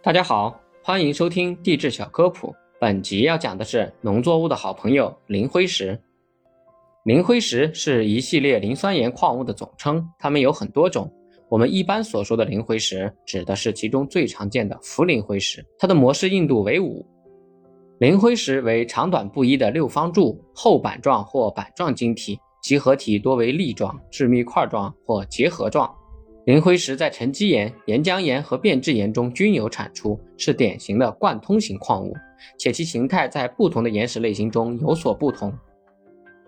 大家好，欢迎收听地质小科普。本集要讲的是农作物的好朋友磷灰石。磷灰石是一系列磷酸盐矿物的总称，它们有很多种。我们一般所说的磷灰石，指的是其中最常见的氟磷灰石，它的模式硬度为五。磷灰石为长短不一的六方柱，厚板状或板状晶体，集合体多为粒状、致密块状或结合状。磷灰石在沉积岩、岩浆岩和变质岩中均有产出，是典型的贯通型矿物，且其形态在不同的岩石类型中有所不同。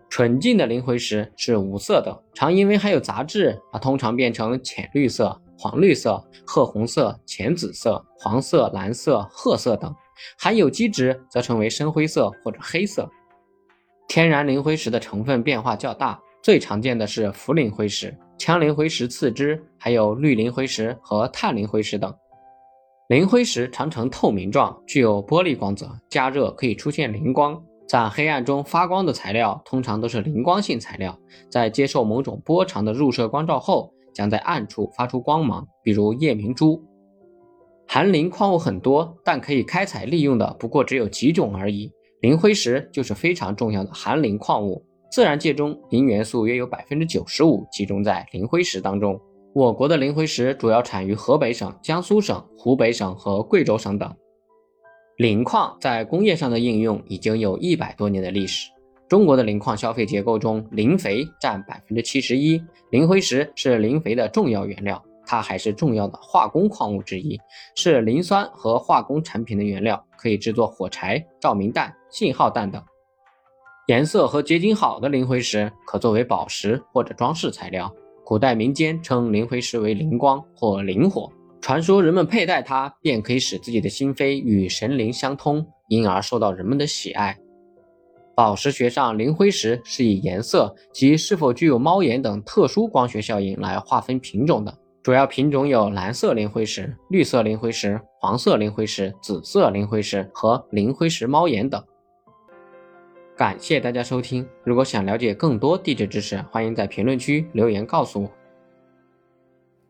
纯净的磷灰石是无色的，常因为含有杂质而通常变成浅绿色、黄绿色、褐红色、浅紫色、黄色、蓝色、褐色等；含有基质则成为深灰色或者黑色。天然磷灰石的成分变化较大，最常见的是氟磷灰石。羟磷灰石次之，还有绿磷灰石和碳磷灰石等。磷灰石常呈透明状，具有玻璃光泽，加热可以出现磷光。在黑暗中发光的材料通常都是磷光性材料，在接受某种波长的入射光照后，将在暗处发出光芒，比如夜明珠。含磷矿物很多，但可以开采利用的不过只有几种而已。磷灰石就是非常重要的含磷矿物。自然界中，磷元素约有百分之九十五集中在磷灰石当中。我国的磷灰石主要产于河北省、江苏省、湖北省和贵州省等。磷矿在工业上的应用已经有一百多年的历史。中国的磷矿消费结构中，磷肥占百分之七十一，磷灰石是磷肥的重要原料，它还是重要的化工矿物之一，是磷酸和化工产品的原料，可以制作火柴、照明弹、信号弹等。颜色和结晶好的磷灰石可作为宝石或者装饰材料。古代民间称磷灰石为灵光或灵火，传说人们佩戴它便可以使自己的心扉与神灵相通，因而受到人们的喜爱。宝石学上，磷灰石是以颜色及是否具有猫眼等特殊光学效应来划分品种的。主要品种有蓝色磷灰石、绿色磷灰石、黄色磷灰石、紫色磷灰石和磷灰石猫眼等。感谢大家收听。如果想了解更多地质知识，欢迎在评论区留言告诉我。